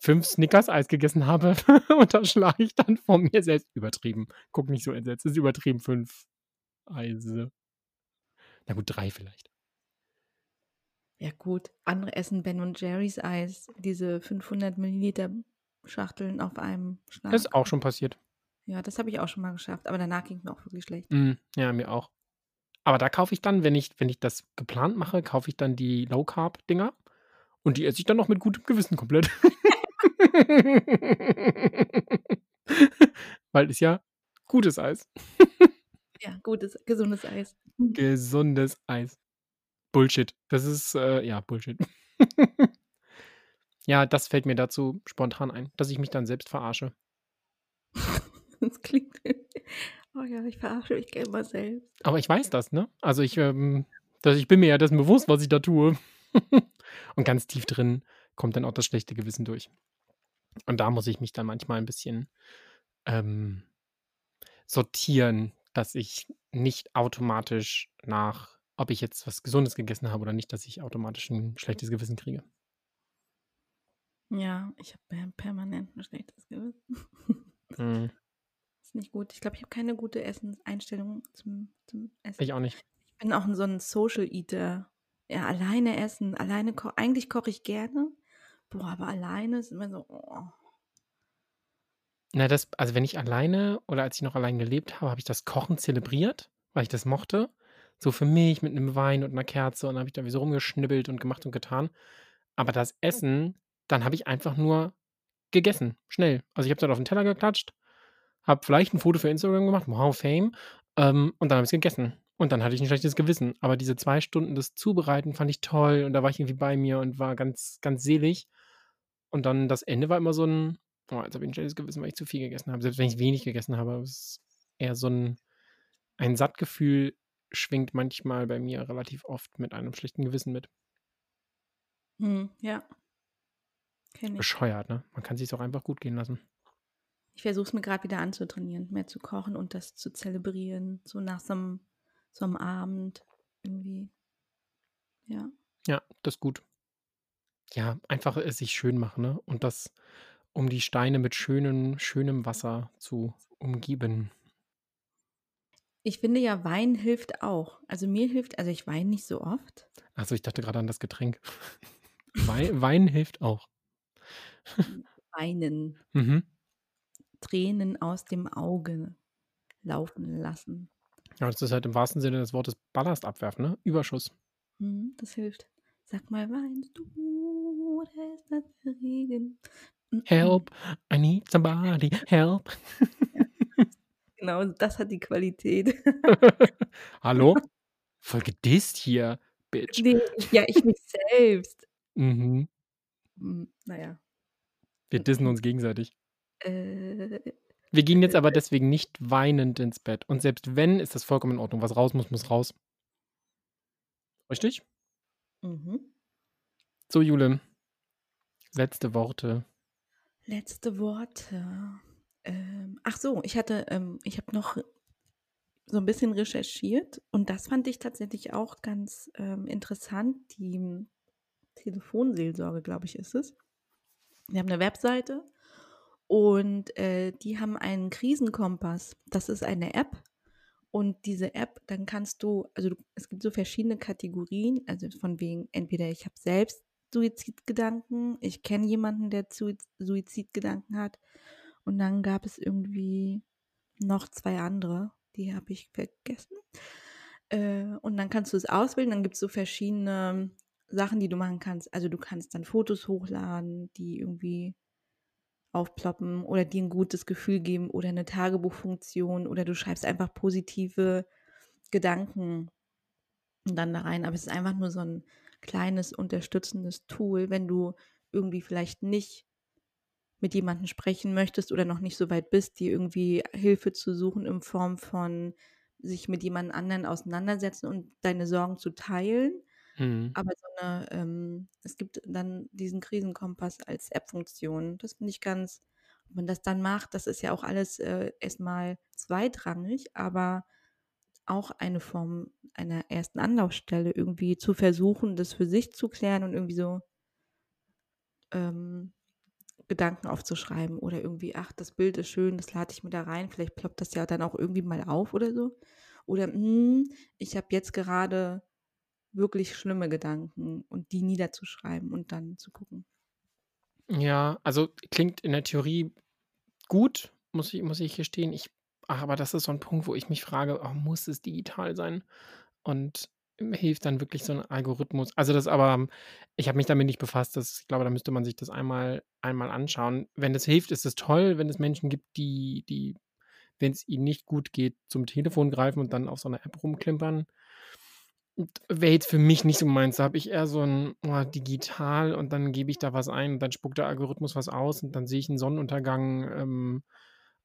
Speaker 1: 5 Snickers-Eis gegessen habe und das schlage ich dann vor mir selbst übertrieben. Guck nicht so entsetzt, ist übertrieben 5 Eise. Na gut, 3 vielleicht.
Speaker 2: Ja gut, andere essen Ben und Jerry's Eis, diese 500 Milliliter Schachteln auf einem Schlag.
Speaker 1: Ist auch schon passiert.
Speaker 2: Ja, das habe ich auch schon mal geschafft, aber danach ging's mir auch wirklich schlecht.
Speaker 1: Mhm, ja, mir auch. Aber da kaufe ich dann, wenn ich wenn ich das geplant mache, kaufe ich dann die Low Carb Dinger und die esse ich dann noch mit gutem Gewissen komplett. Weil ist ja gutes Eis.
Speaker 2: Ja, gutes, gesundes Eis.
Speaker 1: Gesundes Eis. Bullshit. Das ist, äh, ja, Bullshit. Ja, das fällt mir dazu spontan ein, dass ich mich dann selbst verarsche.
Speaker 2: Das klingt oh ja, ich verarsche mich gerne mal selbst.
Speaker 1: Aber ich weiß das, ne? Also, ich, ähm dass ich bin mir ja dessen bewusst, was ich da tue. Und ganz tief drin kommt dann auch das schlechte Gewissen durch. Und da muss ich mich dann manchmal ein bisschen, ähm, sortieren, dass ich nicht automatisch nach ob ich jetzt was Gesundes gegessen habe oder nicht, dass ich automatisch 'n schlechtes Gewissen kriege.
Speaker 2: Ja, ich habe per permanent 'n schlechtes Gewissen.
Speaker 1: Mhm.
Speaker 2: Ist nicht gut. Ich glaube, ich habe keine gute Essenseinstellung zum zum Essen.
Speaker 1: Ich auch nicht.
Speaker 2: Ich bin auch so 'n Social Eater. Ja, alleine essen, alleine ko eigentlich koche ich gerne. Boah, aber alleine ist immer so, oh.
Speaker 1: Na, das also, wenn ich alleine oder als ich noch allein gelebt habe, habe ich das Kochen zelebriert, weil ich das mochte. So für mich mit 'nem Wein und 'ner Kerze und dann habe ich da wie so rumgeschnibbelt und gemacht und getan. Aber das Essen, dann habe ich einfach nur gegessen, schnell. Also, ich habe dann auf 'n Teller geklatscht, habe vielleicht 'n Foto für Instagram gemacht, wow, Fame, ähm, und dann habe ich's gegessen. Und dann hatte ich 'n schlechtes Gewissen. Aber diese 2 Stunden das Zubereiten fand ich toll und da war ich irgendwie bei mir und war ganz, ganz selig. Und dann das Ende war immer so 'n: „Oh, jetzt habe ich 'n schlechtes Gewissen, weil ich zu viel gegessen habe.“ Selbst wenn ich wenig gegessen habe, ist eher so 'n ein Sattgefühl schwingt manchmal bei mir relativ oft mit einem schlechten Gewissen mit.
Speaker 2: Mhm, ja.
Speaker 1: Bescheuert, ne? Man kann sich's auch einfach gut gehen lassen.
Speaker 2: Ich versuche es mir grad wieder anzutrainieren, mehr zu kochen und das zu zelebrieren, so nach so 'm so 'm Abend irgendwie. Ja.
Speaker 1: Ja, das ist gut. Ja, einfach es sich schön machen, ne? Und das um die Steine mit schönen schönem Wasser zu umgeben.
Speaker 2: Ich finde ja, Wein hilft auch. Also, mir hilft also, ich weine nicht so oft.
Speaker 1: Ach so, ich dachte grade an das Getränk. Wei Wein hilft auch.
Speaker 2: Weinen.
Speaker 1: Mhm.
Speaker 2: Tränen aus dem Auge laufen lassen.
Speaker 1: Ja, das ist halt im wahrsten Sinne des Wortes Ballast abwerfen, ne? Überschuss.
Speaker 2: Mhm, das hilft. Sag mal, weinst du oder ist das Regen?
Speaker 1: Help, I need somebody, help.
Speaker 2: Ja. Genau, das hat die Qualität.
Speaker 1: Hallo? Voll gedisst hier, Bitch.
Speaker 2: Ne, ja, ich mich selbst.
Speaker 1: Mhm.
Speaker 2: Hm, na ja.
Speaker 1: Wir dissen uns gegenseitig.
Speaker 2: Äh,
Speaker 1: Wir gehen jetzt aber
Speaker 2: äh
Speaker 1: deswegen nicht weinend ins Bett. Und selbst wenn, ist das vollkommen in Ordnung. Was raus muss, muss raus. Richtig?
Speaker 2: Mhm.
Speaker 1: So, Jule. Letzte Worte.
Speaker 2: Letzte Worte. Ähm, ach so, ich hatte ähm, ich habe noch so 'n bisschen recherchiert und das fand ich tatsächlich auch ganz, ähm, interessant. Die Telefonseelsorge, glaube ich, ist es. Die haben 'ne Webseite und, äh, die haben einen Krisenkompass. Das ist eine App und diese App, dann kannst du also, du es gibt so verschiedene Kategorien, also, von wegen entweder ich habe selbst Suizidgedanken, ich kenne jemanden, der Suiz Suizidgedanken hat und dann gab es irgendwie noch 2 andere, die habe ich vergessen. Äh, und dann kannst du's auswählen, dann gibt's so verschiedene Sachen, die du machen kannst. Also, du kannst dann Fotos hochladen, die irgendwie aufploppen oder dir 'n gutes Gefühl geben oder 'ne Tagebuchfunktion oder du schreibst einfach positive Gedanken dann da rein. Aber es ist einfach nur so 'n kleines unterstützendes Tool, wenn du irgendwie vielleicht nicht mit jemandem sprechen möchtest oder noch nicht so weit bist, dir irgendwie Hilfe zu suchen in Form von sich mit jemand anderen auseinandersetzen und deine Sorgen zu teilen.
Speaker 1: Mhm.
Speaker 2: Aber so 'ne ähm, es gibt dann diesen Krisenkompass als App-Funktion. Das finde ich ganz wenn man das dann macht, das ist ja auch alles, äh, erst mal zweitrangig, aber auch eine Form einer ersten Anlaufstelle irgendwie zu versuchen, das für sich zu klären und irgendwie so ähm, Gedanken aufzuschreiben oder irgendwie: „Ach, das Bild ist schön, das lade ich mir da rein.“ Vielleicht ploppt das ja dann auch irgendwie mal auf oder so. Oder: „Hm, ich habe jetzt gerade wirklich schlimme Gedanken“ und die niederzuschreiben und dann zu gucken.
Speaker 1: Ja, also, klingt in der Theorie gut, muss ich muss ich gestehen. Ich aber das ist so 'n Punkt, wo ich mich frage: „Oh, muss es digital sein?“ Und hilft dann wirklich so 'n Algorithmus? Also, das aber ich habe mich damit nicht befasst. Das ich glaube, da müsste man sich das einmal einmal anschauen. Wenn es hilft, ist es toll, wenn es Menschen gibt, die die wenn's ihnen nicht gut geht, zum Telefon greifen und dann auf so 'ner App rumklimpern. Wäre jetzt für mich nicht so meins. Da habe ich eher so 'n, oh, digital und dann gebe ich da was ein und dann spuckt der Algorithmus was aus und dann sehe ich 'n Sonnenuntergang, ähm,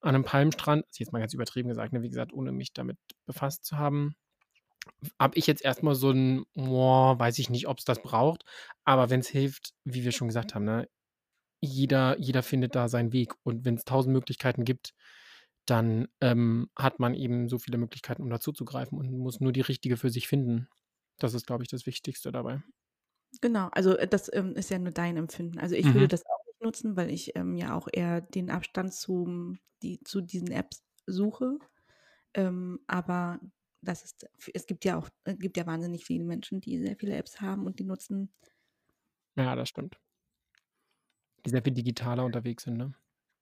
Speaker 1: an 'nem Palmstrand. Ist jetzt mal ganz übertrieben gesagt, ne, wie gesagt, ohne mich damit befasst zu haben. Habe ich jetzt erst mal so 'n: „Boah, weiß ich nicht, ob's das braucht.“ Aber wenn's hilft, wie wir schon gesagt haben, ne, jeder jeder findet da seinen Weg. Und wenn's 1.000 Möglichkeiten gibt, dann, ähm, hat man eben so viele Möglichkeiten, um da zuzugreifen und muss nur die richtige für sich finden. Das ist, glaube ich, das Wichtigste dabei.
Speaker 2: Genau, also, äh, das, ähm, ist ja nur dein Empfinden. Also, ich würde
Speaker 1: Mhm.
Speaker 2: das auch nicht nutzen, weil ich, ähm, ja auch eher den Abstand zum die zu diesen Apps suche. Ähm, aber das ist f es gibt ja auch äh, gibt ja wahnsinnig viele Menschen, die sehr viele Apps haben und die nutzen
Speaker 1: Ja, das stimmt. Die sehr viel digitaler unterwegs sind, ne?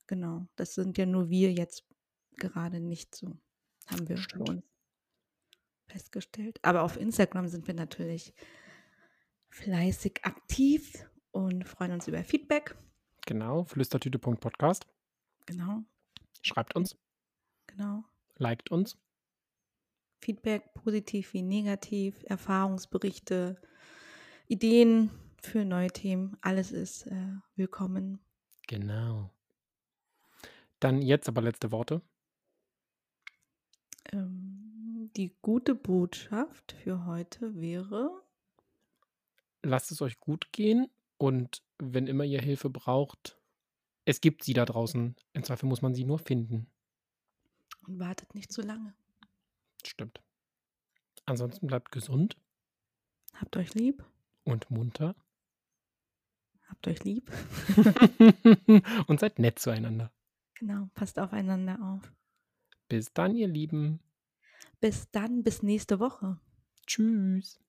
Speaker 2: Genau, das sind ja nur wir jetzt gerade nicht so, haben wir für
Speaker 1: Stimmt.
Speaker 2: uns festgestellt. Aber auf Instagram sind wir natürlich fleißig aktiv und freuen uns über Feedback.
Speaker 1: Genau, flüstertüte.podcast.
Speaker 2: Genau.
Speaker 1: Schreibt uns.
Speaker 2: Genau.
Speaker 1: Liked uns.
Speaker 2: Feedback, positiv wie negativ, Erfahrungsberichte, Ideen für neue Themen, alles ist, äh, willkommen.
Speaker 1: Genau. Dann jetzt aber letzte Worte.
Speaker 2: Ähm, die gute Botschaft für heute wäre
Speaker 1: Lasst es euch gut gehen und wenn immer ihr Hilfe braucht, es gibt sie da draußen. Im Zweifel muss man sie nur finden.
Speaker 2: Und wartet nicht zu lange.
Speaker 1: Stimmt. Ansonsten bleibt gesund.
Speaker 2: Habt euch lieb.
Speaker 1: Und munter.
Speaker 2: Habt euch lieb.
Speaker 1: Und seid nett zueinander.
Speaker 2: Genau, passt aufeinander auf.
Speaker 1: Bis dann, ihr Lieben.
Speaker 2: Bis dann, bis nächste Woche.
Speaker 1: Tschüss.